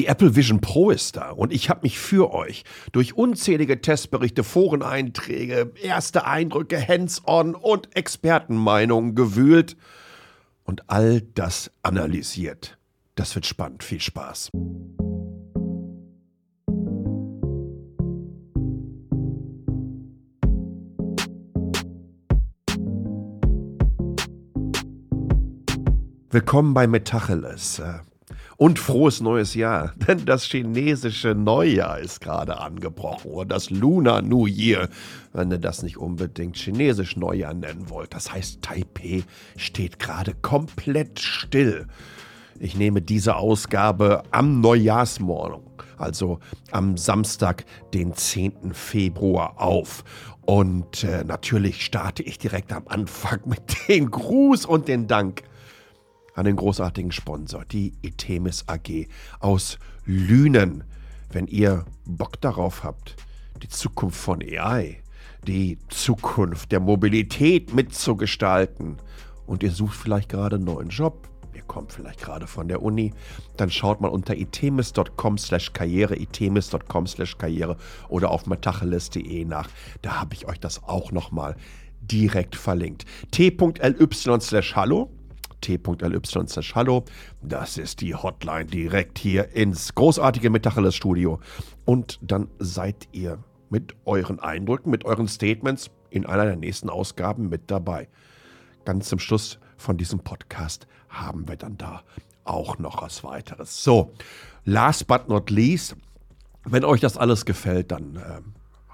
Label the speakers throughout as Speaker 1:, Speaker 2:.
Speaker 1: Die Apple Vision Pro ist da und ich habe mich für euch durch unzählige Testberichte, Foreneinträge, erste Eindrücke, Hands-on und Expertenmeinungen gewühlt und all das analysiert. Das wird spannend. Viel Spaß. Willkommen bei Metacheles. Und frohes neues Jahr, denn das chinesische Neujahr ist gerade angebrochen oder das Lunar New Year, wenn ihr das nicht unbedingt chinesisch Neujahr nennen wollt. Das heißt, Taipei steht gerade komplett still. Ich nehme diese Ausgabe am Neujahrsmorgen, also am Samstag, den 10. Februar auf. Und äh, natürlich starte ich direkt am Anfang mit dem Gruß und den Dank an den großartigen Sponsor, die Itemis AG aus Lünen. Wenn ihr Bock darauf habt, die Zukunft von AI, die Zukunft der Mobilität mitzugestalten und ihr sucht vielleicht gerade einen neuen Job, ihr kommt vielleicht gerade von der Uni, dann schaut mal unter itemis.com slash karriere, itemis.com slash karriere oder auf matacheles.de nach. Da habe ich euch das auch nochmal direkt verlinkt. t.ly slash hallo t.ly/hallo. Das ist die Hotline direkt hier ins großartige Metacheles Studio. Und dann seid ihr mit euren Eindrücken, mit euren Statements in einer der nächsten Ausgaben mit dabei. Ganz zum Schluss von diesem Podcast haben wir dann da auch noch was weiteres. So, last but not least, wenn euch das alles gefällt, dann äh,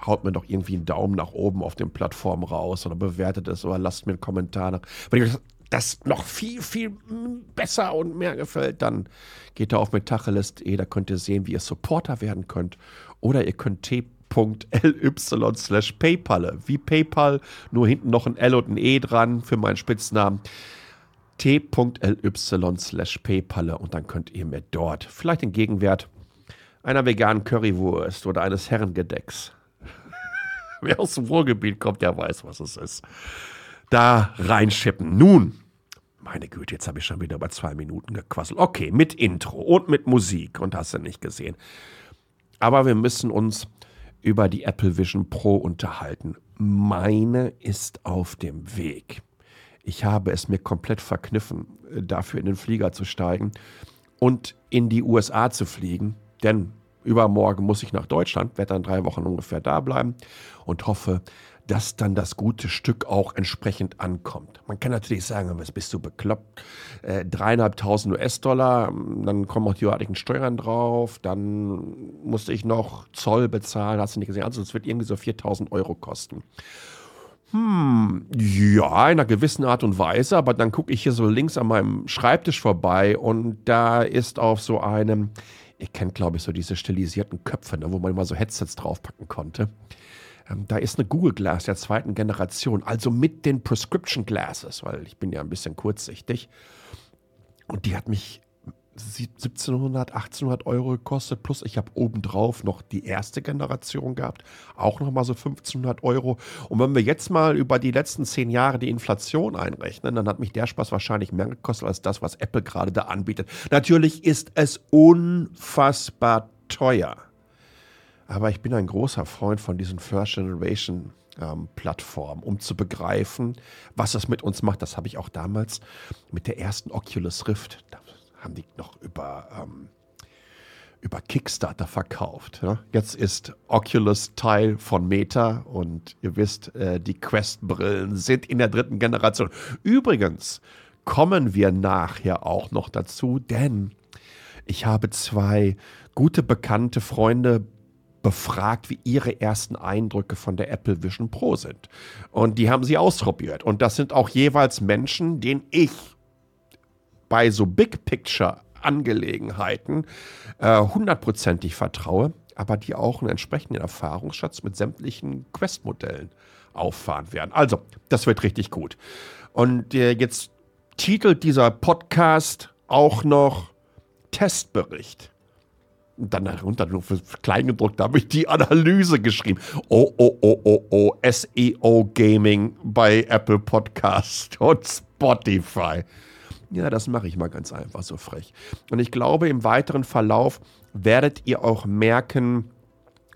Speaker 1: haut mir doch irgendwie einen Daumen nach oben auf den Plattformen raus oder bewertet es oder lasst mir einen Kommentar nach. Wenn euch das das noch viel, viel besser und mehr gefällt, dann geht da auf metacheles.de, da könnt ihr sehen, wie ihr Supporter werden könnt. Oder ihr könnt t.ly slash PayPal, wie PayPal, nur hinten noch ein L und ein E dran für meinen Spitznamen. t.ly slash PayPal und dann könnt ihr mir dort vielleicht den Gegenwert einer veganen Currywurst oder eines Herrengedecks. Wer aus dem Ruhrgebiet kommt, der weiß, was es ist da reinschippen. Nun, meine Güte, jetzt habe ich schon wieder über zwei Minuten gequasselt. Okay, mit Intro und mit Musik und hast du nicht gesehen. Aber wir müssen uns über die Apple Vision Pro unterhalten. Meine ist auf dem Weg. Ich habe es mir komplett verkniffen, dafür in den Flieger zu steigen und in die USA zu fliegen, denn übermorgen muss ich nach Deutschland, werde dann drei Wochen ungefähr da bleiben und hoffe, dass dann das gute Stück auch entsprechend ankommt. Man kann natürlich sagen, was bist du bekloppt? Äh, dreieinhalbtausend US-Dollar, dann kommen auch die örtlichen Steuern drauf, dann musste ich noch Zoll bezahlen, hast du nicht gesehen? Also es wird irgendwie so 4000 Euro kosten. Hm, ja, in einer gewissen Art und Weise, aber dann gucke ich hier so links an meinem Schreibtisch vorbei und da ist auf so einem, ihr kennt glaube ich so diese stilisierten Köpfe, ne, wo man immer so Headsets draufpacken konnte. Ähm, da ist eine Google Glass der zweiten Generation, also mit den Prescription Glasses, weil ich bin ja ein bisschen kurzsichtig. Und die hat mich 1700, 1800 Euro gekostet, plus ich habe obendrauf noch die erste Generation gehabt, auch nochmal so 1500 Euro. Und wenn wir jetzt mal über die letzten zehn Jahre die Inflation einrechnen, dann hat mich der Spaß wahrscheinlich mehr gekostet als das, was Apple gerade da anbietet. Natürlich ist es unfassbar teuer. Aber ich bin ein großer Freund von diesen First Generation ähm, Plattformen, um zu begreifen, was das mit uns macht. Das habe ich auch damals mit der ersten Oculus Rift, da haben die noch über, ähm, über Kickstarter verkauft. Ja? Jetzt ist Oculus Teil von Meta und ihr wisst, äh, die Quest-Brillen sind in der dritten Generation. Übrigens kommen wir nachher auch noch dazu, denn ich habe zwei gute bekannte Freunde befragt, wie ihre ersten Eindrücke von der Apple Vision Pro sind. Und die haben sie ausprobiert. Und das sind auch jeweils Menschen, denen ich bei so Big Picture Angelegenheiten äh, hundertprozentig vertraue, aber die auch einen entsprechenden Erfahrungsschatz mit sämtlichen Quest-Modellen auffahren werden. Also, das wird richtig gut. Und äh, jetzt titelt dieser Podcast auch noch Testbericht dann darunter nur für Kleingedruckt habe ich die Analyse geschrieben. Oh, oh, oh, oh, oh, SEO Gaming bei Apple Podcast und Spotify. Ja, das mache ich mal ganz einfach so frech. Und ich glaube, im weiteren Verlauf werdet ihr auch merken,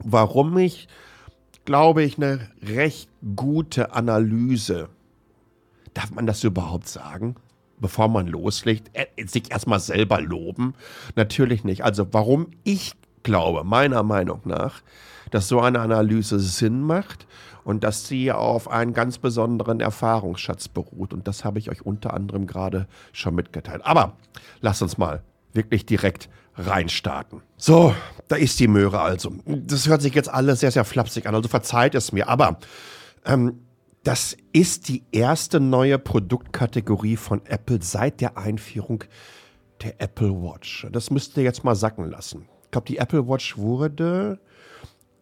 Speaker 1: warum ich, glaube ich, eine recht gute Analyse, darf man das überhaupt sagen? Bevor man loslegt, äh, sich erstmal selber loben? Natürlich nicht. Also, warum ich glaube, meiner Meinung nach, dass so eine Analyse Sinn macht und dass sie auf einen ganz besonderen Erfahrungsschatz beruht. Und das habe ich euch unter anderem gerade schon mitgeteilt. Aber lasst uns mal wirklich direkt reinstarten. So, da ist die Möhre also. Das hört sich jetzt alles sehr, sehr flapsig an, also verzeiht es mir. Aber ähm, das ist die erste neue Produktkategorie von Apple seit der Einführung der Apple Watch. Das müsst ihr jetzt mal sacken lassen. Ich glaube, die Apple Watch wurde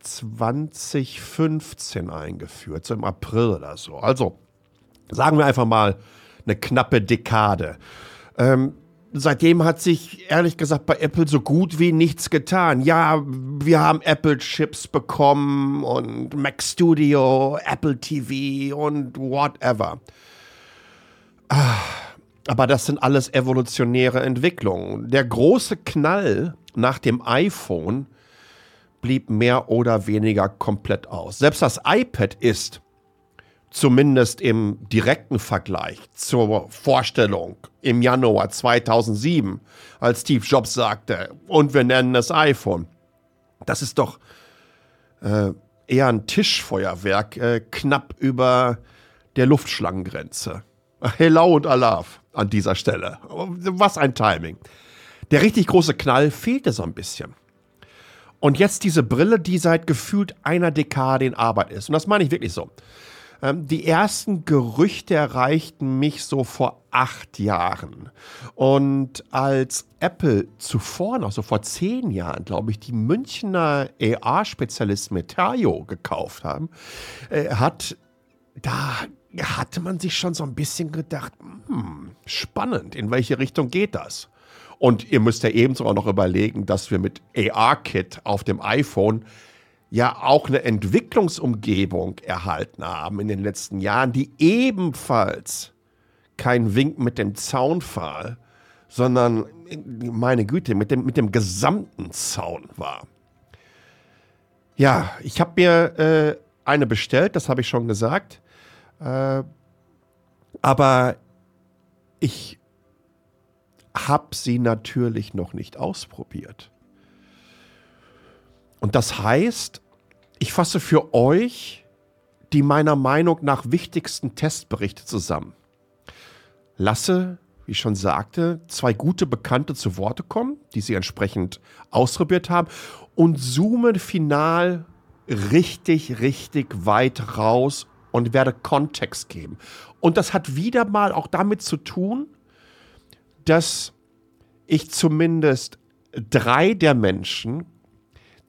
Speaker 1: 2015 eingeführt, so im April oder so. Also sagen wir einfach mal eine knappe Dekade. Ähm, seitdem hat sich ehrlich gesagt bei Apple so gut wie nichts getan. Ja, wir haben Apple Chips bekommen und Mac Studio, Apple TV und whatever. Ah, aber das sind alles evolutionäre Entwicklungen. Der große Knall nach dem iPhone blieb mehr oder weniger komplett aus. Selbst das iPad ist, zumindest im direkten Vergleich zur Vorstellung im Januar 2007, als Steve Jobs sagte, und wir nennen es iPhone, das ist doch äh, eher ein Tischfeuerwerk, äh, knapp über der Luftschlangengrenze. Hello und Alaf an dieser Stelle. Was ein Timing. Der richtig große Knall fehlte so ein bisschen. Und jetzt diese Brille, die seit gefühlt einer Dekade in Arbeit ist. Und das meine ich wirklich so. Ähm, die ersten Gerüchte erreichten mich so vor acht Jahren. Und als Apple zuvor, noch so vor zehn Jahren, glaube ich, die Münchner AR-Spezialist Metaio gekauft haben, äh, hat da hatte man sich schon so ein bisschen gedacht, hm, spannend, in welche Richtung geht das? Und ihr müsst ja ebenso auch noch überlegen, dass wir mit AR-Kit auf dem iPhone ja auch eine Entwicklungsumgebung erhalten haben in den letzten Jahren, die ebenfalls kein Wink mit dem Zaunpfahl, sondern, meine Güte, mit dem, mit dem gesamten Zaun war. Ja, ich habe mir äh, eine bestellt, das habe ich schon gesagt. Äh, aber ich habe sie natürlich noch nicht ausprobiert. Und das heißt, ich fasse für euch die meiner Meinung nach wichtigsten Testberichte zusammen. Lasse, wie ich schon sagte, zwei gute Bekannte zu Worte kommen, die sie entsprechend ausprobiert haben und zoome final richtig, richtig weit raus und werde Kontext geben. Und das hat wieder mal auch damit zu tun, dass ich zumindest drei der Menschen,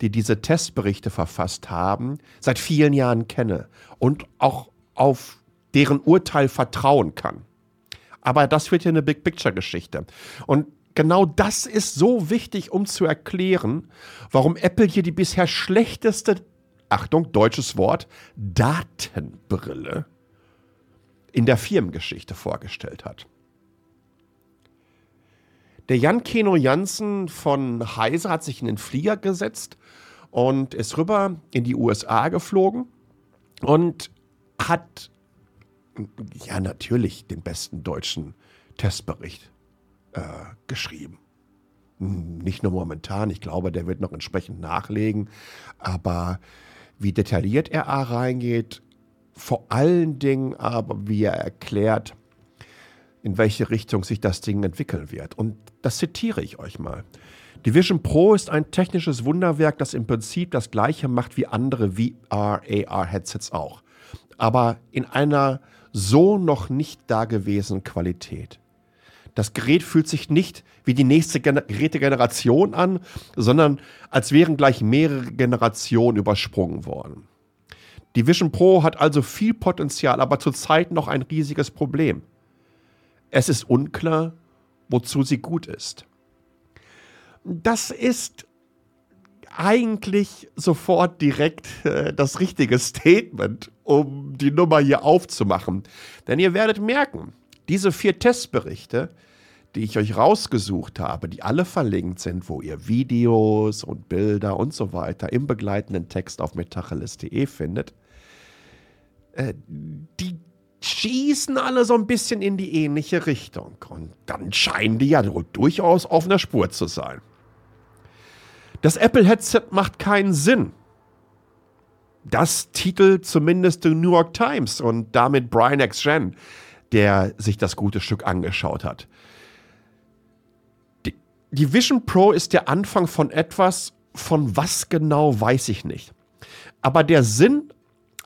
Speaker 1: die diese Testberichte verfasst haben, seit vielen Jahren kenne und auch auf deren Urteil vertrauen kann. Aber das wird ja eine Big Picture Geschichte. Und genau das ist so wichtig, um zu erklären, warum Apple hier die bisher schlechteste, Achtung, deutsches Wort, Datenbrille in der Firmengeschichte vorgestellt hat. Der Jan Keno Jansen von Heise hat sich in den Flieger gesetzt und ist rüber in die USA geflogen und hat ja natürlich den besten deutschen Testbericht äh, geschrieben. Nicht nur momentan, ich glaube, der wird noch entsprechend nachlegen, aber wie detailliert er reingeht, vor allen Dingen aber, wie er erklärt, in welche Richtung sich das Ding entwickeln wird. Und das zitiere ich euch mal. Die Vision Pro ist ein technisches Wunderwerk, das im Prinzip das gleiche macht wie andere VR-AR-Headsets auch. Aber in einer so noch nicht dagewesenen Qualität. Das Gerät fühlt sich nicht wie die nächste Gen Gerätegeneration an, sondern als wären gleich mehrere Generationen übersprungen worden. Die Vision Pro hat also viel Potenzial, aber zurzeit noch ein riesiges Problem. Es ist unklar, wozu sie gut ist. Das ist eigentlich sofort direkt äh, das richtige Statement, um die Nummer hier aufzumachen. Denn ihr werdet merken, diese vier Testberichte, die ich euch rausgesucht habe, die alle verlinkt sind, wo ihr Videos und Bilder und so weiter im begleitenden Text auf metacheles.de findet, äh, die schießen alle so ein bisschen in die ähnliche Richtung. Und dann scheinen die ja durchaus auf einer Spur zu sein. Das Apple-Headset macht keinen Sinn. Das titelt zumindest die New York Times und damit Brian X. Jen, der sich das gute Stück angeschaut hat. Die, die Vision Pro ist der Anfang von etwas, von was genau weiß ich nicht. Aber der Sinn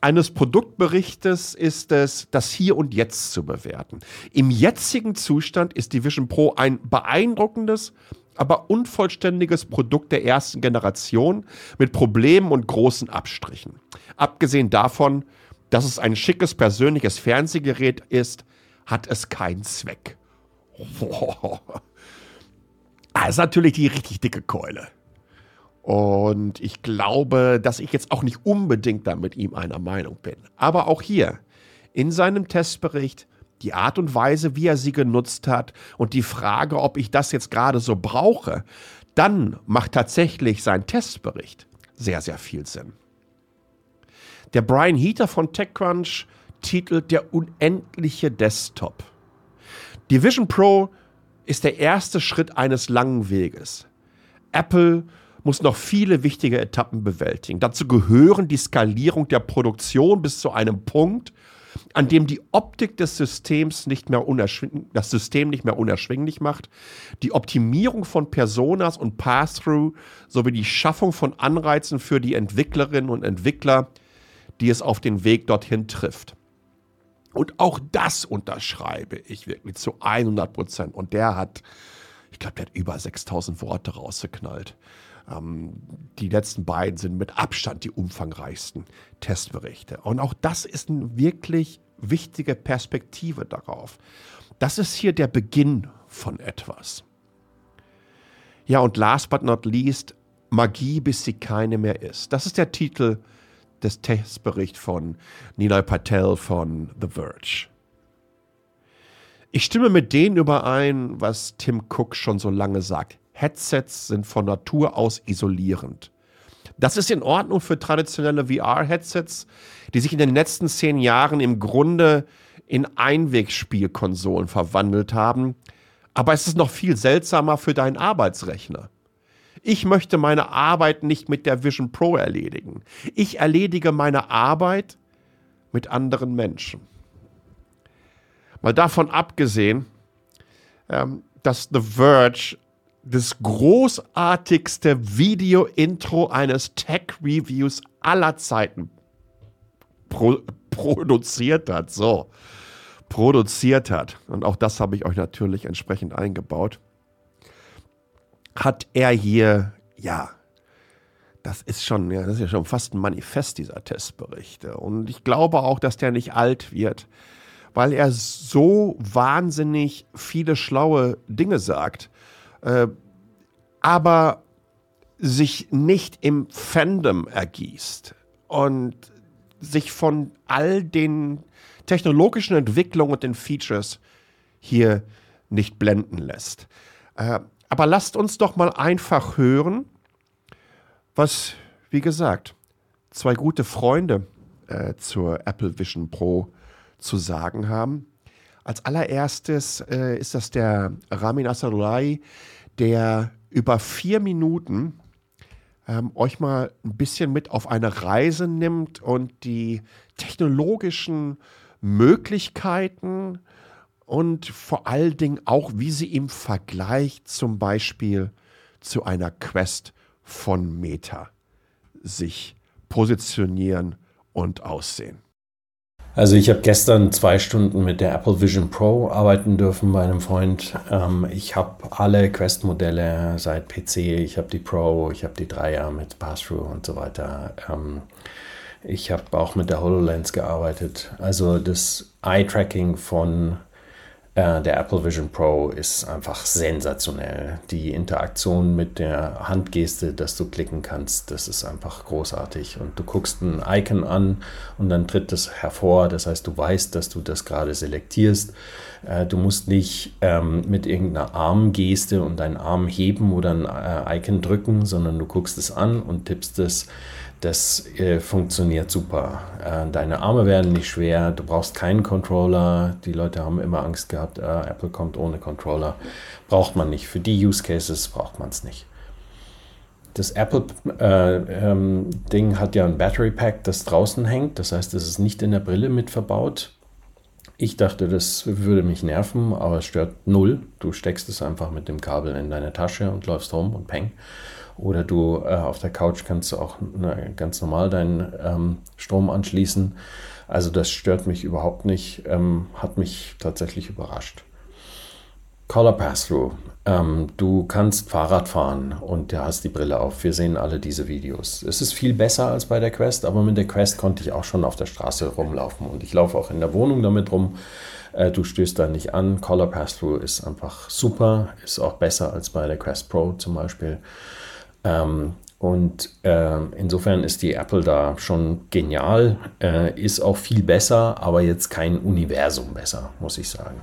Speaker 1: eines Produktberichtes ist es, das Hier und Jetzt zu bewerten. Im jetzigen Zustand ist die Vision Pro ein beeindruckendes, aber unvollständiges Produkt der ersten Generation mit Problemen und großen Abstrichen. Abgesehen davon, dass es ein schickes persönliches Fernsehgerät ist, hat es keinen Zweck. Boah. Das ist natürlich die richtig dicke Keule. Und ich glaube, dass ich jetzt auch nicht unbedingt da mit ihm einer Meinung bin. Aber auch hier, in seinem Testbericht, die Art und Weise, wie er sie genutzt hat und die Frage, ob ich das jetzt gerade so brauche, dann macht tatsächlich sein Testbericht sehr, sehr viel Sinn. Der Brian Heater von TechCrunch titelt Der unendliche Desktop. Die Vision Pro ist der erste Schritt eines langen Weges. Apple muss noch viele wichtige Etappen bewältigen. Dazu gehören die Skalierung der Produktion bis zu einem Punkt, an dem die Optik des Systems nicht mehr das System nicht mehr unerschwinglich macht, die Optimierung von Personas und Pass-through sowie die Schaffung von Anreizen für die Entwicklerinnen und Entwickler, die es auf den Weg dorthin trifft. Und auch das unterschreibe ich wirklich zu 100 Prozent. Und der hat, ich glaube, der hat über 6000 Worte rausgeknallt. Ähm, die letzten beiden sind mit Abstand die umfangreichsten Testberichte. Und auch das ist eine wirklich wichtige Perspektive darauf. Das ist hier der Beginn von etwas. Ja, und last but not least, Magie, bis sie keine mehr ist. Das ist der Titel des Testberichts von Nilay Patel von The Verge. Ich stimme mit denen überein, was Tim Cook schon so lange sagt. Headsets sind von Natur aus isolierend. Das ist in Ordnung für traditionelle VR-Headsets, die sich in den letzten zehn Jahren im Grunde in Einwegspielkonsolen verwandelt haben. Aber es ist noch viel seltsamer für deinen Arbeitsrechner. Ich möchte meine Arbeit nicht mit der Vision Pro erledigen. Ich erledige meine Arbeit mit anderen Menschen. Mal davon abgesehen, ähm, dass The Verge das großartigste Video-Intro eines Tech-Reviews aller Zeiten pro produziert hat. So, produziert hat. Und auch das habe ich euch natürlich entsprechend eingebaut. Hat er hier, ja, das ist schon, ja, das ist ja schon fast ein Manifest dieser Testberichte. Und ich glaube auch, dass der nicht alt wird, weil er so wahnsinnig viele schlaue Dinge sagt äh, aber sich nicht im Fandom ergießt und sich von all den technologischen Entwicklungen und den Features hier nicht blenden lässt. Äh, aber lasst uns doch mal einfach hören, was, wie gesagt, zwei gute Freunde äh, zur Apple Vision Pro zu sagen haben. Als allererstes äh, ist das der Ramin Asadulai, der über vier Minuten ähm, euch mal ein bisschen mit auf eine Reise nimmt und die technologischen Möglichkeiten und vor allen Dingen auch, wie sie im Vergleich zum Beispiel zu einer Quest von Meta sich positionieren und aussehen.
Speaker 2: Also ich habe gestern zwei Stunden mit der Apple Vision Pro arbeiten dürfen bei einem Freund. Ähm, ich habe alle Quest-Modelle seit PC, ich habe die Pro, ich habe die Dreier mit Pass-Through und so weiter. Ähm, ich habe auch mit der HoloLens gearbeitet. Also das Eye-Tracking von der Apple Vision Pro ist einfach sensationell. Die Interaktion mit der Handgeste, dass du klicken kannst, das ist einfach großartig. Und du guckst ein Icon an und dann tritt das hervor. Das heißt, du weißt, dass du das gerade selektierst. Äh, du musst nicht ähm, mit irgendeiner Armgeste und deinen Arm heben oder ein äh, Icon drücken, sondern du guckst es an und tippst es das äh, funktioniert super. Äh, deine Arme werden nicht schwer, du brauchst keinen Controller. Die Leute haben immer Angst gehabt, äh, Apple kommt ohne Controller. Braucht man nicht. Für die Use Cases braucht man es nicht. Das Apple-Ding äh, ähm, hat ja ein Battery Pack, das draußen hängt. Das heißt, es ist nicht in der Brille mit verbaut. Ich dachte, das würde mich nerven, aber es stört null. Du steckst es einfach mit dem Kabel in deine Tasche und läufst rum und peng. Oder du äh, auf der Couch kannst du auch ne, ganz normal deinen ähm, Strom anschließen. Also das stört mich überhaupt nicht, ähm, hat mich tatsächlich überrascht. Color Pass-Through. Ähm, du kannst Fahrrad fahren und du hast die Brille auf. Wir sehen alle diese Videos. Es ist viel besser als bei der Quest, aber mit der Quest konnte ich auch schon auf der Straße rumlaufen und ich laufe auch in der Wohnung damit rum. Äh, du stößt da nicht an. Color Pass-Through ist einfach super, ist auch besser als bei der Quest Pro zum Beispiel. Ähm, und äh, insofern ist die Apple da schon genial, äh, ist auch viel besser, aber jetzt kein Universum besser, muss ich sagen.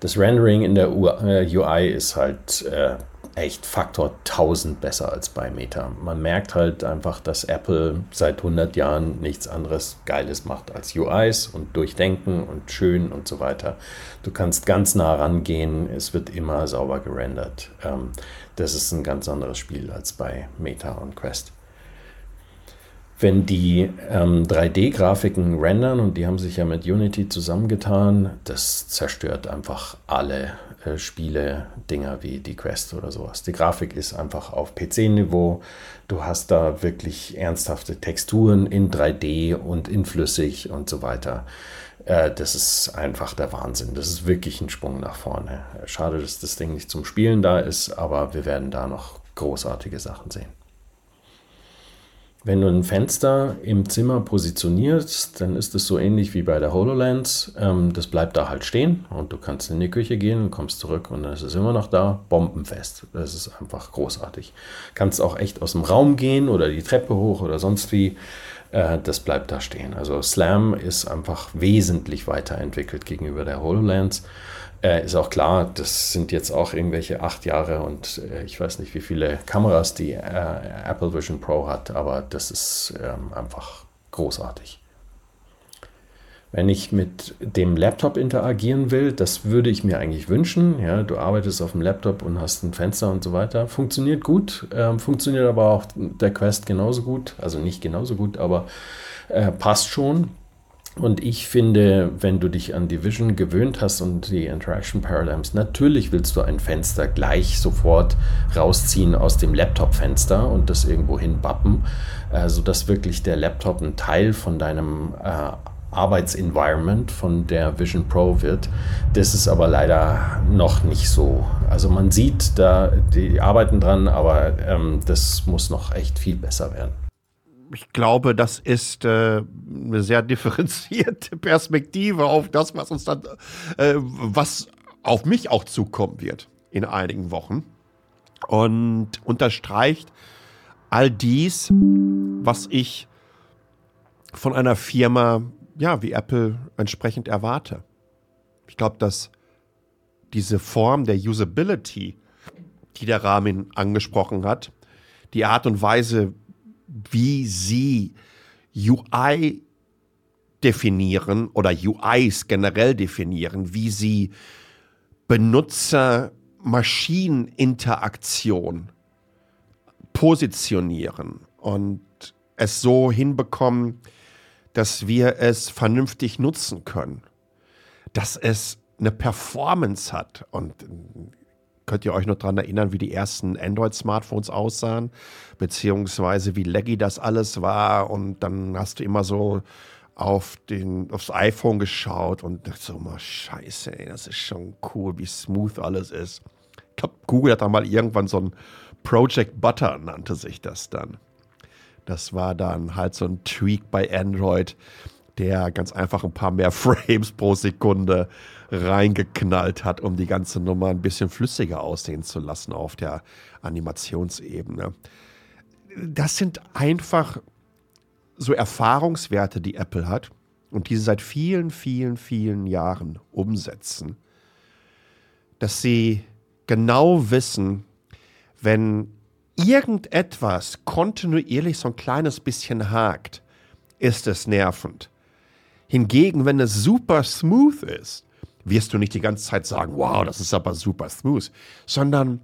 Speaker 2: Das Rendering in der UI ist halt äh, echt Faktor 1000 besser als bei Meta. Man merkt halt einfach, dass Apple seit 100 Jahren nichts anderes Geiles macht als UIs und Durchdenken und schön und so weiter. Du kannst ganz nah rangehen, es wird immer sauber gerendert. Ähm, das ist ein ganz anderes Spiel als bei Meta und Quest wenn die ähm, 3D-Grafiken rendern, und die haben sich ja mit Unity zusammengetan, das zerstört einfach alle äh, Spiele-Dinger wie die Quest oder sowas. Die Grafik ist einfach auf PC-Niveau. Du hast da wirklich ernsthafte Texturen in 3D und in flüssig und so weiter. Äh, das ist einfach der Wahnsinn. Das ist wirklich ein Sprung nach vorne. Schade, dass das Ding nicht zum Spielen da ist, aber wir werden da noch großartige Sachen sehen. Wenn du ein Fenster im Zimmer positionierst, dann ist es so ähnlich wie bei der HoloLens. Ähm, das bleibt da halt stehen und du kannst in die Küche gehen und kommst zurück und dann ist es immer noch da, bombenfest. Das ist einfach großartig. Kannst auch echt aus dem Raum gehen oder die Treppe hoch oder sonst wie. Äh, das bleibt da stehen. Also Slam ist einfach wesentlich weiterentwickelt gegenüber der HoloLens. Äh, ist auch klar, das sind jetzt auch irgendwelche acht Jahre und äh, ich weiß nicht, wie viele Kameras die äh, Apple Vision Pro hat, aber das ist ähm, einfach großartig. Wenn ich mit dem Laptop interagieren will, das würde ich mir eigentlich wünschen. Ja, du arbeitest auf dem Laptop und hast ein Fenster und so weiter. Funktioniert gut, ähm, funktioniert aber auch der Quest genauso gut. Also nicht genauso gut, aber äh, passt schon. Und ich finde, wenn du dich an die Vision gewöhnt hast und die Interaction Paradigms, natürlich willst du ein Fenster gleich sofort rausziehen aus dem Laptop-Fenster und das irgendwo hinbappen, äh, sodass wirklich der Laptop ein Teil von deinem äh, Arbeitsenvironment von der Vision Pro wird. Das ist aber leider noch nicht so. Also man sieht, da die arbeiten dran, aber ähm, das muss noch echt viel besser werden
Speaker 1: ich glaube, das ist äh, eine sehr differenzierte Perspektive auf das, was uns dann, äh, was auf mich auch zukommen wird in einigen Wochen. Und unterstreicht all dies, was ich von einer Firma, ja, wie Apple entsprechend erwarte. Ich glaube, dass diese Form der Usability, die der Rahmen angesprochen hat, die Art und Weise, wie sie UI definieren oder UIs generell definieren, wie sie Benutzer-Maschinen-Interaktion positionieren und es so hinbekommen, dass wir es vernünftig nutzen können, dass es eine Performance hat und Könnt ihr euch noch daran erinnern, wie die ersten Android-Smartphones aussahen? Beziehungsweise wie laggy das alles war? Und dann hast du immer so auf den, aufs iPhone geschaut und dachte so mal, scheiße, ey, das ist schon cool, wie smooth alles ist. Ich glaube, Google hat da mal irgendwann so ein Project Butter, nannte sich das dann. Das war dann halt so ein Tweak bei Android, der ganz einfach ein paar mehr Frames pro Sekunde reingeknallt hat, um die ganze Nummer ein bisschen flüssiger aussehen zu lassen auf der Animationsebene. Das sind einfach so Erfahrungswerte, die Apple hat und die sie seit vielen, vielen, vielen Jahren umsetzen, dass sie genau wissen, wenn irgendetwas kontinuierlich so ein kleines bisschen hakt, ist es nervend. Hingegen, wenn es super smooth ist, wirst du nicht die ganze Zeit sagen, wow, das ist aber super smooth, sondern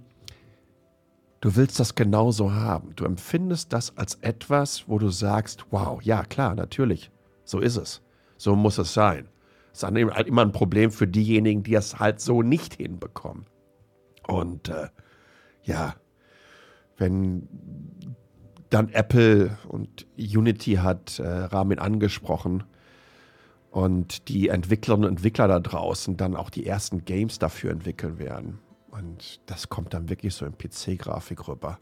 Speaker 1: du willst das genauso haben. Du empfindest das als etwas, wo du sagst, wow, ja klar, natürlich, so ist es. So muss es sein. Das ist halt immer ein Problem für diejenigen, die es halt so nicht hinbekommen. Und äh, ja, wenn dann Apple und Unity hat äh, Ramin angesprochen und die Entwicklerinnen und Entwickler da draußen dann auch die ersten Games dafür entwickeln werden. Und das kommt dann wirklich so in PC-Grafik rüber.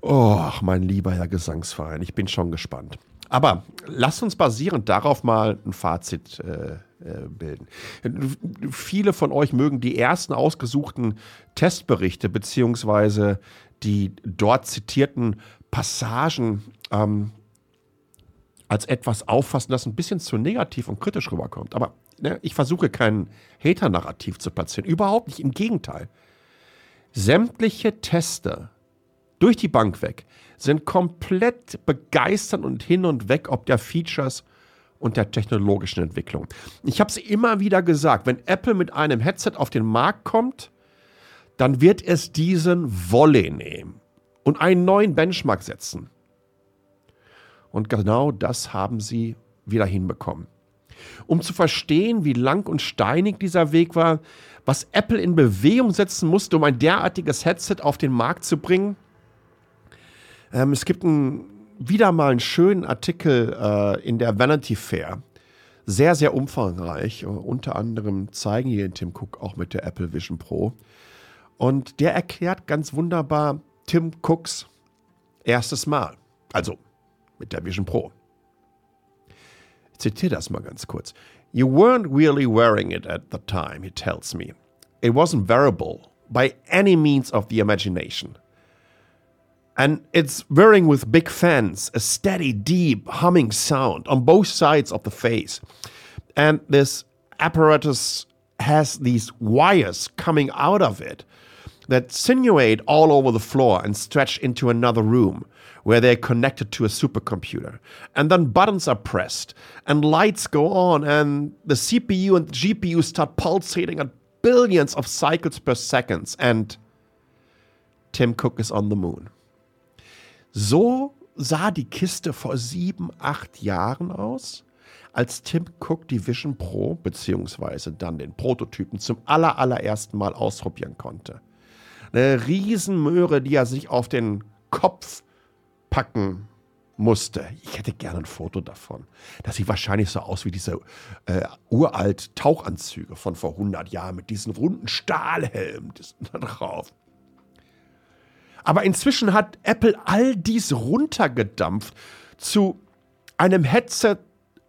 Speaker 1: Oh, mein lieber Herr Gesangsverein, ich bin schon gespannt. Aber lasst uns basierend darauf mal ein Fazit äh, äh, bilden. Viele von euch mögen die ersten ausgesuchten Testberichte beziehungsweise die dort zitierten Passagen ähm, als etwas auffassen, das ein bisschen zu negativ und kritisch rüberkommt. Aber ne, ich versuche kein Hater-Narrativ zu platzieren. Überhaupt nicht. Im Gegenteil. Sämtliche Tester durch die Bank weg sind komplett begeistert und hin und weg ob der Features und der technologischen Entwicklung. Ich habe es immer wieder gesagt, wenn Apple mit einem Headset auf den Markt kommt, dann wird es diesen Wolle nehmen und einen neuen Benchmark setzen. Und genau das haben sie wieder hinbekommen. Um zu verstehen, wie lang und steinig dieser Weg war, was Apple in Bewegung setzen musste, um ein derartiges Headset auf den Markt zu bringen, ähm, es gibt ein, wieder mal einen schönen Artikel äh, in der Vanity Fair. Sehr, sehr umfangreich. Unter anderem zeigen hier Tim Cook auch mit der Apple Vision Pro. Und der erklärt ganz wunderbar Tim Cooks erstes Mal. Also mit der Vision Pro. Ich zitiere das mal ganz kurz. You weren't really wearing it at the time, he tells me. It wasn't wearable by any means of the imagination. And it's whirring with big fans, a steady, deep humming sound on both sides of the face. And this apparatus has these wires coming out of it that sinuate all over the floor and stretch into another room where they're connected to a supercomputer. And then buttons are pressed and lights go on, and the CPU and the GPU start pulsating at billions of cycles per second. And Tim Cook is on the moon. So sah die Kiste vor sieben, acht Jahren aus, als Tim Cook die Vision Pro beziehungsweise dann den Prototypen zum aller, allerersten Mal ausprobieren konnte. Eine Riesenmöhre, die er sich auf den Kopf packen musste. Ich hätte gerne ein Foto davon. Das sieht wahrscheinlich so aus wie diese äh, uralt Tauchanzüge von vor 100 Jahren mit diesen runden Stahlhelmen drauf. Aber inzwischen hat Apple all dies runtergedampft zu einem Headset,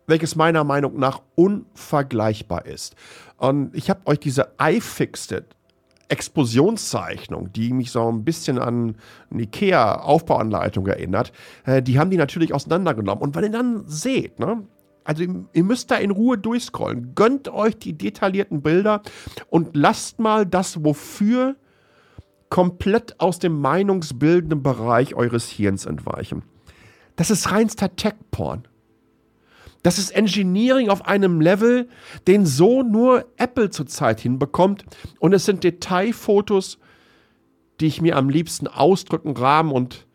Speaker 1: welches meiner Meinung nach unvergleichbar ist. Und ich habe euch diese iFixit Explosionszeichnung, die mich so ein bisschen an eine IKEA-Aufbauanleitung erinnert, äh, die haben die natürlich auseinandergenommen. Und wenn ihr dann seht, ne, also ihr müsst da in Ruhe durchscrollen, gönnt euch die detaillierten Bilder und lasst mal das, wofür komplett aus dem meinungsbildenden Bereich eures Hirns entweichen. Das ist reinster Tech-Porn. Das ist Engineering auf einem Level, den so nur Apple zurzeit hinbekommt. Und es sind Detailfotos, die ich mir am liebsten ausdrücken, rahmen und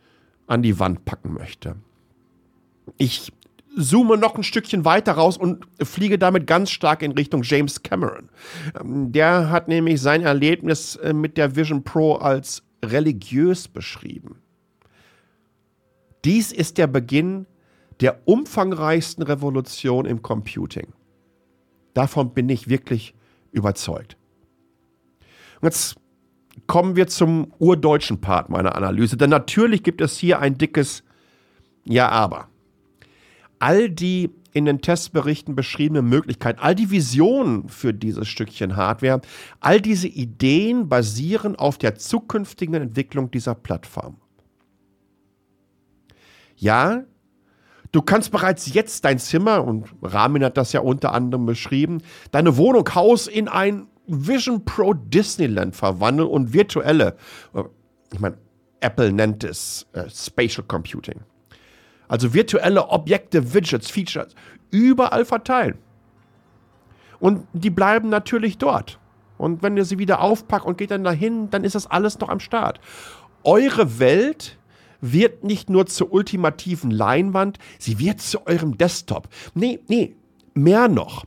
Speaker 1: an die Wand packen möchte. Ich zoome noch ein Stückchen weiter raus und fliege damit ganz stark in Richtung James Cameron. Ähm, der hat nämlich sein Erlebnis äh, mit der Vision Pro als religiös beschrieben. Dies ist der Beginn der umfangreichsten Revolution im Computing. Davon bin ich wirklich überzeugt. Und jetzt kommen wir zum urdeutschen Part meiner Analyse, denn natürlich gibt es hier ein dickes Ja, aber all die in den Testberichten beschriebene Möglichkeiten, all die Visionen für dieses Stückchen Hardware, all diese Ideen basieren auf der zukünftigen Entwicklung dieser Plattform. Ja, du kannst bereits jetzt dein Zimmer, und Ramin hat das ja unter anderem beschrieben, deine Wohnung, Haus in ein Vision Pro Disneyland verwandeln und virtuelle, ich meine, Apple nennt es äh, Spatial Computing also virtuelle Objekte, Widgets, Features, überall verteilen. Und die bleiben natürlich dort. Und wenn ihr sie wieder aufpackt und geht dann dahin, dann ist das alles noch am Start. Eure Welt wird nicht nur zur ultimativen Leinwand, sie wird zu eurem Desktop. Nee, nee, mehr noch.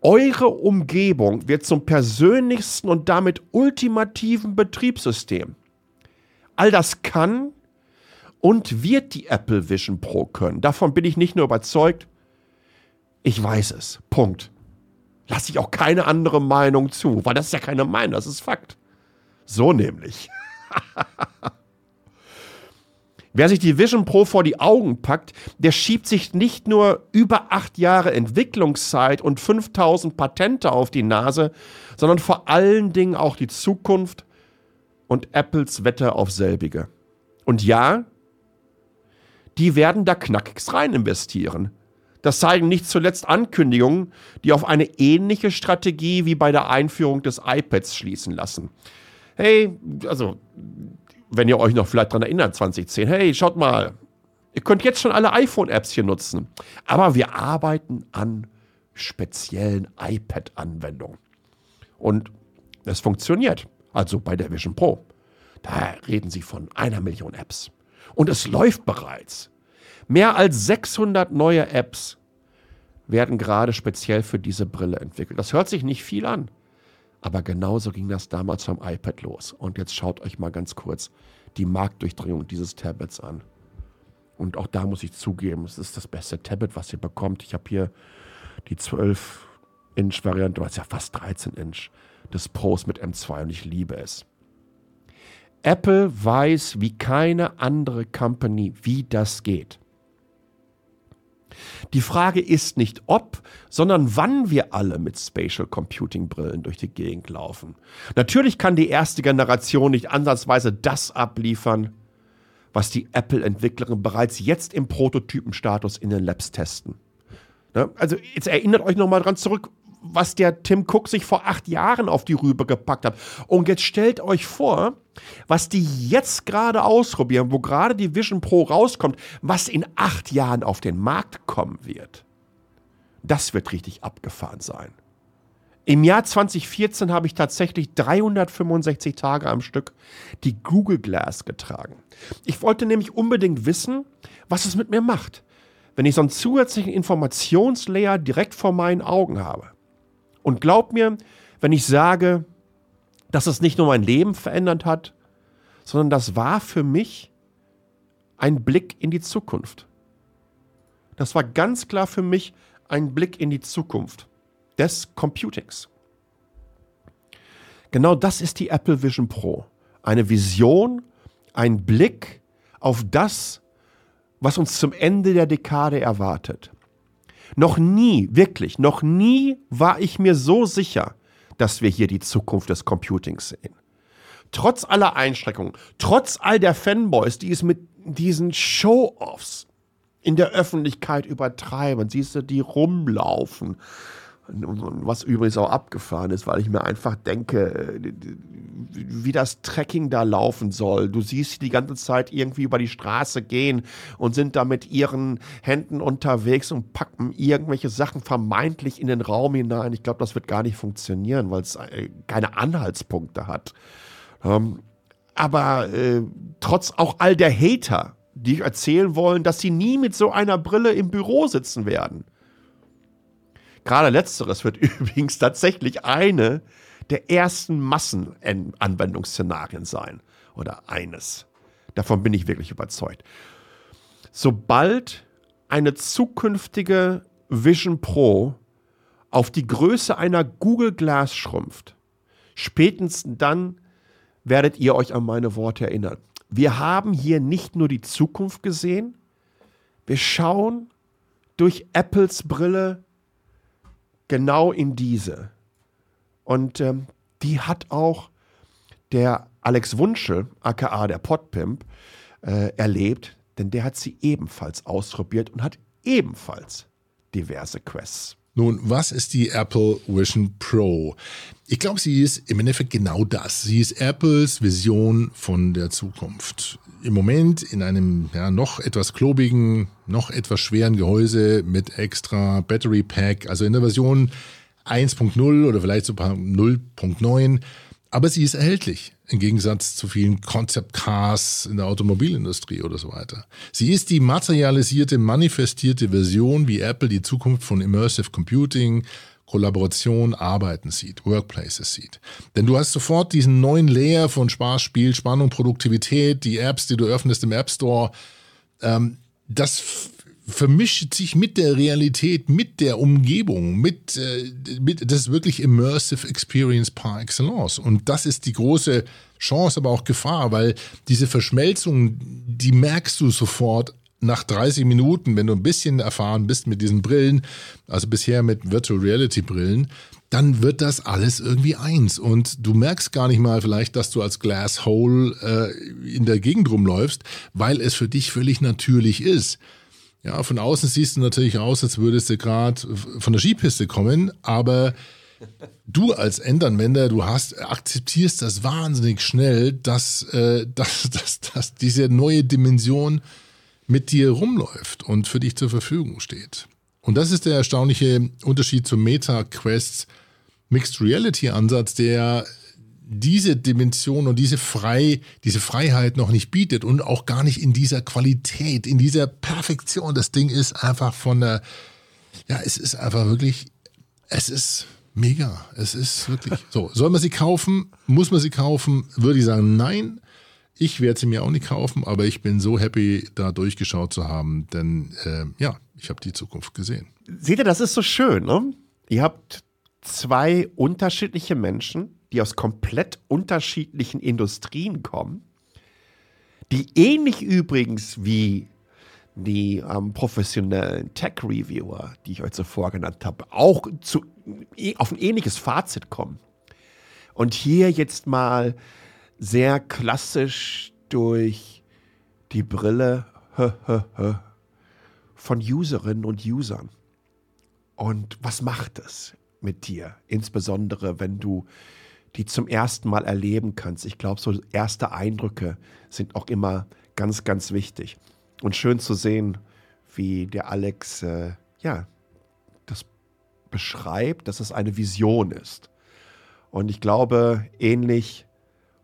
Speaker 1: Eure Umgebung wird zum persönlichsten und damit ultimativen Betriebssystem. All das kann und wird die Apple Vision Pro können. Davon bin ich nicht nur überzeugt, ich weiß es. Punkt. Lasse ich auch keine andere Meinung zu, weil das ist ja keine Meinung, das ist Fakt. So nämlich. Wer sich die Vision Pro vor die Augen packt, der schiebt sich nicht nur über acht Jahre Entwicklungszeit und 5000 Patente auf die Nase, sondern vor allen Dingen auch die Zukunft und Apples Wette auf selbige. Und ja, die werden da knackig rein investieren. Das zeigen nicht zuletzt Ankündigungen, die auf eine ähnliche Strategie wie bei der Einführung des iPads schließen lassen. Hey, also, wenn ihr euch noch vielleicht daran erinnert, 2010, hey, schaut mal, ihr könnt jetzt schon alle iPhone-Apps hier nutzen. Aber wir arbeiten an speziellen iPad-Anwendungen. Und es funktioniert. Also bei der Vision Pro. Da reden sie von einer Million Apps. Und es läuft bereits. Mehr als 600 neue Apps werden gerade speziell für diese Brille entwickelt. Das hört sich nicht viel an, aber genauso ging das damals vom iPad los. Und jetzt schaut euch mal ganz kurz die Marktdurchdringung dieses Tablets an. Und auch da muss ich zugeben, es ist das beste Tablet, was ihr bekommt. Ich habe hier die 12-Inch-Variante, was ja fast 13-Inch des Pros mit M2 und ich liebe es. Apple weiß wie keine andere Company, wie das geht. Die Frage ist nicht ob, sondern wann wir alle mit Spatial Computing Brillen durch die Gegend laufen. Natürlich kann die erste Generation nicht ansatzweise das abliefern, was die Apple-Entwickler bereits jetzt im Prototypenstatus in den Labs testen. Ne? Also jetzt erinnert euch nochmal dran zurück, was der Tim Cook sich vor acht Jahren auf die Rübe gepackt hat. Und jetzt stellt euch vor, was die jetzt gerade ausprobieren, wo gerade die Vision Pro rauskommt, was in acht Jahren auf den Markt kommen wird. Das wird richtig abgefahren sein. Im Jahr 2014 habe ich tatsächlich 365 Tage am Stück die Google Glass getragen. Ich wollte nämlich unbedingt wissen, was es mit mir macht, wenn ich so einen zusätzlichen Informationslayer direkt vor meinen Augen habe. Und glaub mir, wenn ich sage, dass es nicht nur mein Leben verändert hat, sondern das war für mich ein Blick in die Zukunft. Das war ganz klar für mich ein Blick in die Zukunft des Computings. Genau das ist die Apple Vision Pro. Eine Vision, ein Blick auf das, was uns zum Ende der Dekade erwartet. Noch nie, wirklich, noch nie war ich mir so sicher, dass wir hier die Zukunft des Computings sehen. Trotz aller Einschränkungen, trotz all der Fanboys, die es mit diesen Show-Offs in der Öffentlichkeit übertreiben, siehst du, die rumlaufen was übrigens auch abgefahren ist, weil ich mir einfach denke, wie das Trekking da laufen soll. Du siehst sie die ganze Zeit irgendwie über die Straße gehen und sind da mit ihren Händen unterwegs und packen irgendwelche Sachen vermeintlich in den Raum hinein. Ich glaube, das wird gar nicht funktionieren, weil es äh, keine Anhaltspunkte hat. Ähm, aber äh, trotz auch all der Hater, die erzählen wollen, dass sie nie mit so einer Brille im Büro sitzen werden Gerade letzteres wird übrigens tatsächlich eine der ersten Massenanwendungsszenarien sein. Oder eines. Davon bin ich wirklich überzeugt. Sobald eine zukünftige Vision Pro auf die Größe einer Google Glass schrumpft, spätestens dann werdet ihr euch an meine Worte erinnern. Wir haben hier nicht nur die Zukunft gesehen, wir schauen durch Apples Brille genau in diese. Und ähm, die hat auch der Alex Wunschel, aka der Podpimp, äh, erlebt, denn der hat sie ebenfalls ausprobiert und hat ebenfalls diverse Quests.
Speaker 3: Nun, was ist die Apple Vision Pro? Ich glaube, sie ist im Endeffekt genau das. Sie ist Apples Vision von der Zukunft. Im Moment in einem ja, noch etwas klobigen, noch etwas schweren Gehäuse mit extra Battery Pack, also in der Version 1.0 oder vielleicht sogar 0.9. Aber sie ist erhältlich, im Gegensatz zu vielen Concept Cars in der Automobilindustrie oder so weiter. Sie ist die materialisierte, manifestierte Version, wie Apple die Zukunft von Immersive Computing, Kollaboration, Arbeiten sieht, Workplaces sieht. Denn du hast sofort diesen neuen Layer von Spaß, Spiel, Spannung, Produktivität, die Apps, die du öffnest im App Store. Ähm, das vermischt sich mit der Realität, mit der Umgebung, mit, äh, mit das ist wirklich Immersive Experience par excellence. Und das ist die große Chance, aber auch Gefahr, weil diese Verschmelzung, die merkst du sofort nach 30 Minuten, wenn du ein bisschen erfahren bist mit diesen Brillen, also bisher mit Virtual Reality Brillen, dann wird das alles irgendwie eins. Und du merkst gar nicht mal vielleicht, dass du als Glasshole äh, in der Gegend rumläufst, weil es für dich völlig natürlich ist. Ja, von außen siehst du natürlich aus, als würdest du gerade von der Skipiste kommen, aber du als Endanwender, du hast, akzeptierst das wahnsinnig schnell, dass, äh, dass, dass, dass diese neue Dimension mit dir rumläuft und für dich zur Verfügung steht. Und das ist der erstaunliche Unterschied zum Meta Quests Mixed Reality Ansatz, der diese Dimension und diese, Frei, diese Freiheit noch nicht bietet und auch gar nicht in dieser Qualität, in dieser Perfektion. Das Ding ist einfach von der, ja, es ist einfach wirklich, es ist mega. Es ist wirklich so. Soll man sie kaufen? Muss man sie kaufen? Würde ich sagen, nein. Ich werde sie mir auch nicht kaufen, aber ich bin so happy, da durchgeschaut zu haben, denn äh, ja, ich habe die Zukunft gesehen.
Speaker 1: Seht ihr, das ist so schön, ne? Ihr habt zwei unterschiedliche Menschen, die aus komplett unterschiedlichen Industrien kommen, die ähnlich übrigens wie die ähm, professionellen Tech-Reviewer, die ich euch zuvor genannt habe, auch zu, auf ein ähnliches Fazit kommen. Und hier jetzt mal sehr klassisch durch die Brille von Userinnen und Usern. Und was macht es mit dir? Insbesondere wenn du die zum ersten Mal erleben kannst. Ich glaube, so erste Eindrücke sind auch immer ganz, ganz wichtig. Und schön zu sehen, wie der Alex äh, ja, das beschreibt, dass es eine Vision ist. Und ich glaube, ähnlich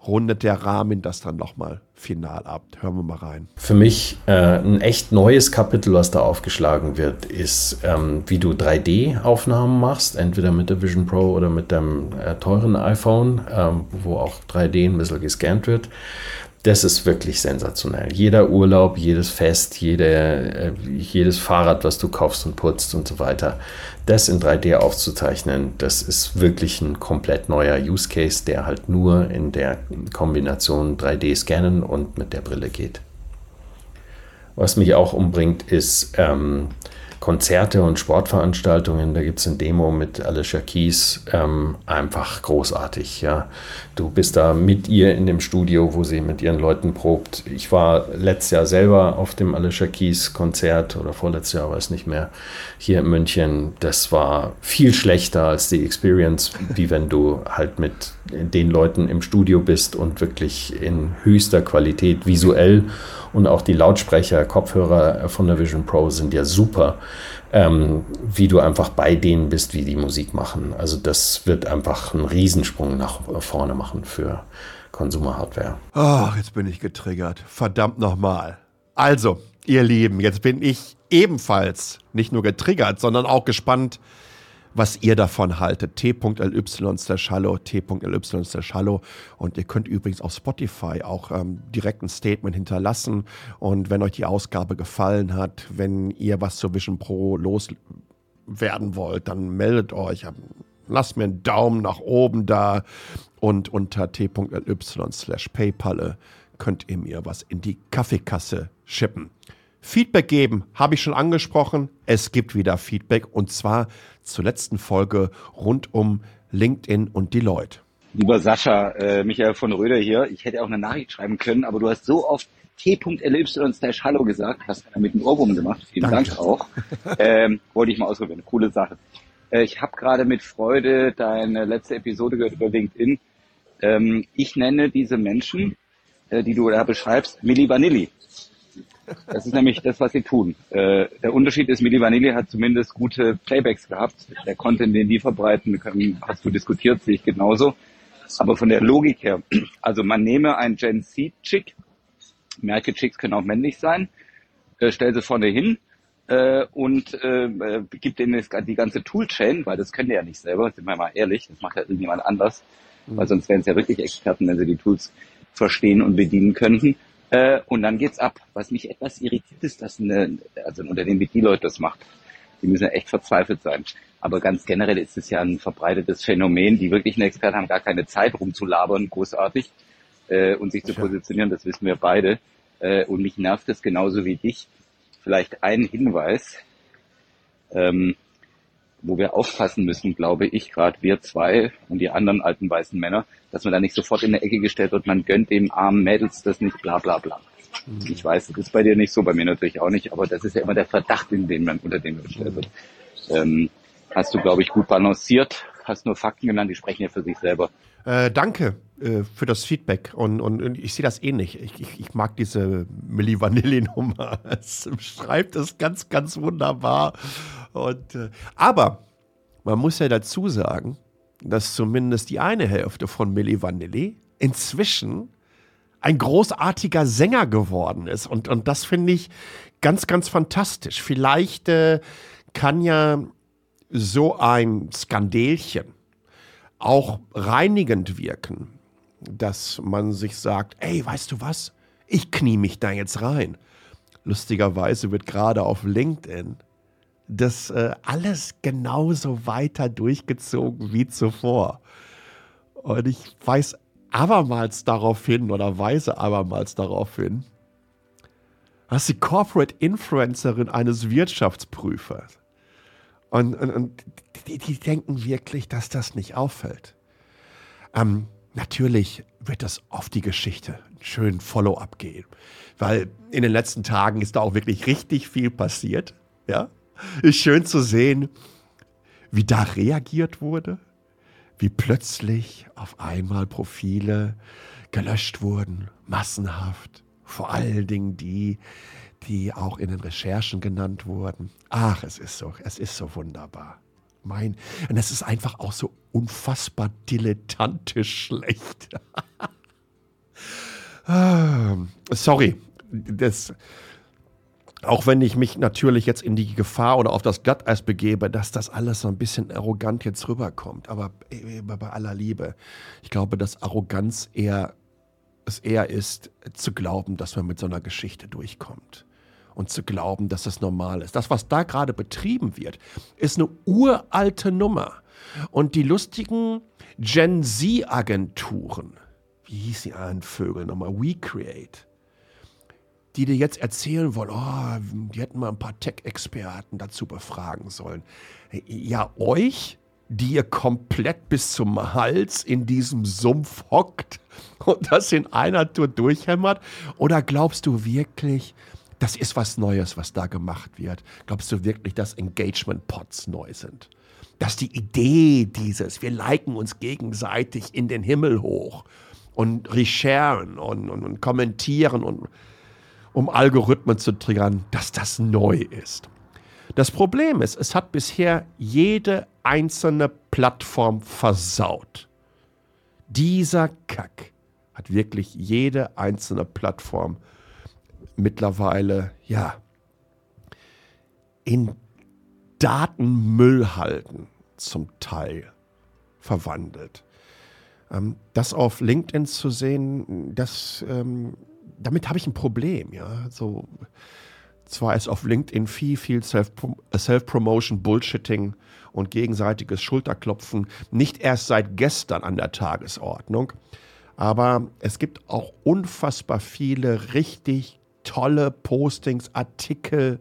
Speaker 1: rundet der Rahmen das dann nochmal final ab. Hören wir mal rein.
Speaker 2: Für mich äh, ein echt neues Kapitel, was da aufgeschlagen wird, ist, ähm, wie du 3D-Aufnahmen machst, entweder mit der Vision Pro oder mit dem äh, teuren iPhone, ähm, wo auch 3D ein bisschen gescannt wird das ist wirklich sensationell. Jeder Urlaub, jedes Fest, jede, äh, jedes Fahrrad, was du kaufst und putzt und so weiter, das in 3D aufzuzeichnen, das ist wirklich ein komplett neuer Use Case, der halt nur in der Kombination 3D scannen und mit der Brille geht. Was mich auch umbringt, ist ähm, Konzerte und Sportveranstaltungen, da gibt es ein Demo mit Alicia Keys, ähm, einfach großartig. Ja. Du bist da mit ihr in dem Studio, wo sie mit ihren Leuten probt. Ich war letztes Jahr selber auf dem Alicia Keys Konzert oder vorletztes Jahr, weiß nicht mehr, hier in München. Das war viel schlechter als die Experience, wie wenn du halt mit den Leuten im Studio bist und wirklich in höchster Qualität visuell und auch die Lautsprecher, Kopfhörer von der Vision Pro sind ja super, ähm, wie du einfach bei denen bist, wie die Musik machen. Also das wird einfach einen Riesensprung nach vorne machen für Consumer-Hardware.
Speaker 1: Ach, jetzt bin ich getriggert. Verdammt nochmal. Also, ihr Lieben, jetzt bin ich ebenfalls nicht nur getriggert, sondern auch gespannt, was ihr davon haltet. t.ly slash hallo, t.ly slash hallo. Und ihr könnt übrigens auf Spotify auch ähm, direkt ein Statement hinterlassen. Und wenn euch die Ausgabe gefallen hat, wenn ihr was zur Vision Pro loswerden wollt, dann meldet euch. Lasst mir einen Daumen nach oben da. Und unter t.ly slash paypal könnt ihr mir was in die Kaffeekasse schippen. Feedback geben, habe ich schon angesprochen. Es gibt wieder Feedback und zwar zur letzten Folge rund um LinkedIn und Deloitte.
Speaker 4: Lieber Sascha, äh, Michael von Röder hier. Ich hätte auch eine Nachricht schreiben können, aber du hast so oft t.ly slash hallo gesagt, hast damit einen Ohrwurm gemacht. Vielen Danke. Dank auch. Ähm, wollte ich mal ausprobieren. Coole Sache. Äh, ich habe gerade mit Freude deine letzte Episode gehört über LinkedIn. Ähm, ich nenne diese Menschen, äh, die du da beschreibst, Milli Vanilli. Das ist nämlich das, was sie tun. Äh, der Unterschied ist, Milli Vanilli hat zumindest gute Playbacks gehabt. Der Content, den die verbreiten, können, hast du diskutiert, sehe ich genauso. Aber von der Logik her, also man nehme ein Gen Z-Chick, merke Chicks können auch männlich sein, äh, stell sie vorne hin äh, und äh, äh gibt denen die ganze Toolchain, weil das können die ja nicht selber, sind wir mal ehrlich, das macht ja irgendjemand anders, mhm. weil sonst wären es ja wirklich Experten, wenn sie die Tools verstehen und bedienen könnten. Äh, und dann geht's ab. Was mich etwas irritiert ist, dass eine, also ein Unternehmen wie die Leute das macht. Die müssen ja echt verzweifelt sein. Aber ganz generell ist es ja ein verbreitetes Phänomen. Die wirklichen Experten haben gar keine Zeit rumzulabern, großartig, äh, und sich zu positionieren. Das wissen wir beide. Äh, und mich nervt es genauso wie dich. Vielleicht ein Hinweis, ähm, wo wir aufpassen müssen, glaube ich, gerade wir zwei und die anderen alten weißen Männer, dass man da nicht sofort in der Ecke gestellt wird, man gönnt dem armen Mädels das nicht, bla bla bla. Mhm. Ich weiß, das ist bei dir nicht so, bei mir natürlich auch nicht, aber das ist ja immer der Verdacht, in dem man, unter dem man gestellt wird. Ähm, hast du, glaube ich, gut balanciert, hast nur Fakten genannt, die sprechen ja für sich selber.
Speaker 1: Äh, danke äh, für das Feedback und, und, und ich sehe das ähnlich. Ich, ich, ich, mag diese Milli Vanilli-Nummer. Es schreibt es ganz, ganz wunderbar. Und, äh, aber man muss ja dazu sagen, dass zumindest die eine Hälfte von Milli Vanilli inzwischen ein großartiger Sänger geworden ist. Und, und das finde ich ganz, ganz fantastisch. Vielleicht äh, kann ja so ein Skandelchen auch reinigend wirken, dass man sich sagt, ey, weißt du was? Ich knie mich da jetzt rein. Lustigerweise wird gerade auf LinkedIn das äh, alles genauso weiter durchgezogen wie zuvor. Und ich weiß abermals darauf hin oder weise abermals darauf hin, dass die Corporate Influencerin eines Wirtschaftsprüfers und, und, und die, die, denken wirklich, dass das nicht auffällt. Ähm, natürlich wird das auf die Geschichte schön Follow-up gehen, weil in den letzten Tagen ist da auch wirklich richtig viel passiert. Ja, ist schön zu sehen, wie da reagiert wurde, wie plötzlich auf einmal Profile gelöscht wurden, massenhaft. Vor allen Dingen die, die auch in den Recherchen genannt wurden. Ach, es ist so, es ist so wunderbar. Mein, und es ist einfach auch so unfassbar dilettantisch schlecht. ah, sorry, das, auch wenn ich mich natürlich jetzt in die Gefahr oder auf das Glatteis begebe, dass das alles so ein bisschen arrogant jetzt rüberkommt. Aber äh, bei aller Liebe, ich glaube, dass Arroganz eher es eher ist, zu glauben, dass man mit so einer Geschichte durchkommt. Und zu glauben, dass das normal ist. Das, was da gerade betrieben wird, ist eine uralte Nummer. Und die lustigen Gen Z-Agenturen, wie hieß die einen Vögel nochmal? We Create die dir jetzt erzählen wollen, oh, die hätten mal ein paar Tech-Experten dazu befragen sollen. Ja, euch, die ihr komplett bis zum Hals in diesem Sumpf hockt und das in einer Tour durchhämmert? Oder glaubst du wirklich, das ist was Neues, was da gemacht wird? Glaubst du wirklich, dass Engagement-Pods neu sind? Dass die Idee dieses, wir liken uns gegenseitig in den Himmel hoch und resharen und, und, und kommentieren und um Algorithmen zu triggern, dass das neu ist. Das Problem ist, es hat bisher jede einzelne Plattform versaut. Dieser Kack hat wirklich jede einzelne Plattform mittlerweile, ja, in Datenmüllhalden zum Teil verwandelt. Ähm, das auf LinkedIn zu sehen, das ähm, damit habe ich ein Problem, ja. So, zwar ist auf LinkedIn viel, viel Self-Promotion, Bullshitting und gegenseitiges Schulterklopfen nicht erst seit gestern an der Tagesordnung, aber es gibt auch unfassbar viele richtig tolle Postings, Artikel,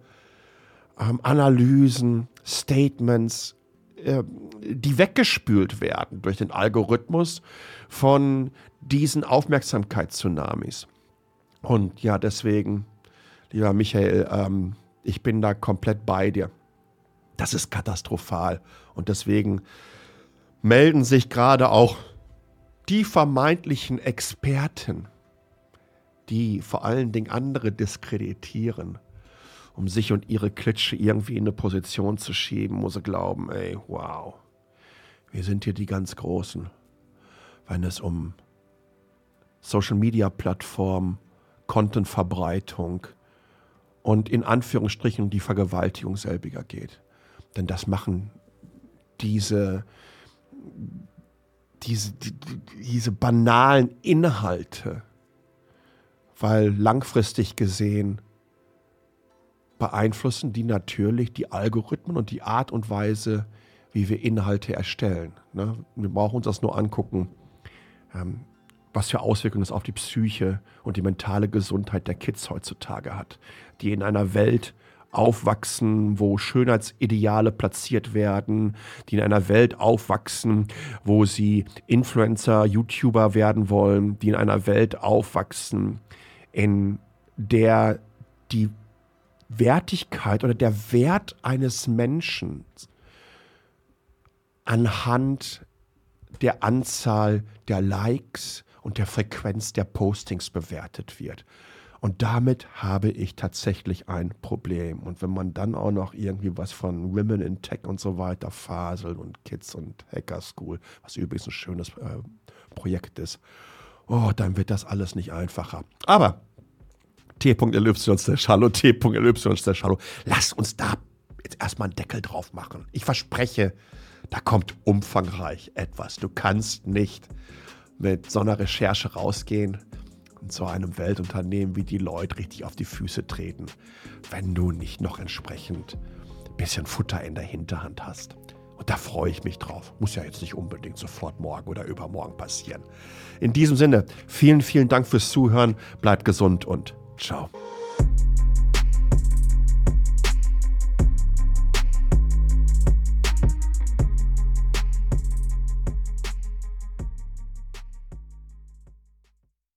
Speaker 1: ähm, Analysen, Statements, äh, die weggespült werden durch den Algorithmus von diesen Aufmerksamkeitstsunamis. Und ja, deswegen, lieber Michael, ähm, ich bin da komplett bei dir. Das ist katastrophal. Und deswegen melden sich gerade auch die vermeintlichen Experten, die vor allen Dingen andere diskreditieren, um sich und ihre Klitsche irgendwie in eine Position zu schieben, wo sie glauben, ey, wow, wir sind hier die ganz Großen, wenn es um Social-Media-Plattformen, Content-Verbreitung und in Anführungsstrichen die Vergewaltigung selbiger geht. Denn das machen diese diese, die, diese banalen Inhalte, weil langfristig gesehen beeinflussen die natürlich die Algorithmen und die Art und Weise, wie wir Inhalte erstellen. Ne? Wir brauchen uns das nur angucken, ähm, was für Auswirkungen es auf die Psyche und die mentale Gesundheit der Kids heutzutage hat, die in einer Welt aufwachsen, wo Schönheitsideale platziert werden, die in einer Welt aufwachsen, wo sie Influencer, YouTuber werden wollen, die in einer Welt aufwachsen, in der die Wertigkeit oder der Wert eines Menschen anhand der Anzahl der Likes und der Frequenz der Postings bewertet wird. Und damit habe ich tatsächlich ein Problem. Und wenn man dann auch noch irgendwie was von Women in Tech und so weiter faselt und Kids und Hacker School, was übrigens ein schönes äh, Projekt ist, oh, dann wird das alles nicht einfacher. Aber T.ly Hallo, T.ly Hallo, lasst uns da jetzt erstmal einen Deckel drauf machen. Ich verspreche, da kommt umfangreich etwas. Du kannst nicht mit so einer Recherche rausgehen und zu einem Weltunternehmen wie die Leute richtig auf die Füße treten, wenn du nicht noch entsprechend ein bisschen Futter in der Hinterhand hast. Und da freue ich mich drauf. Muss ja jetzt nicht unbedingt sofort morgen oder übermorgen passieren. In diesem Sinne, vielen, vielen Dank fürs Zuhören. Bleibt gesund und ciao.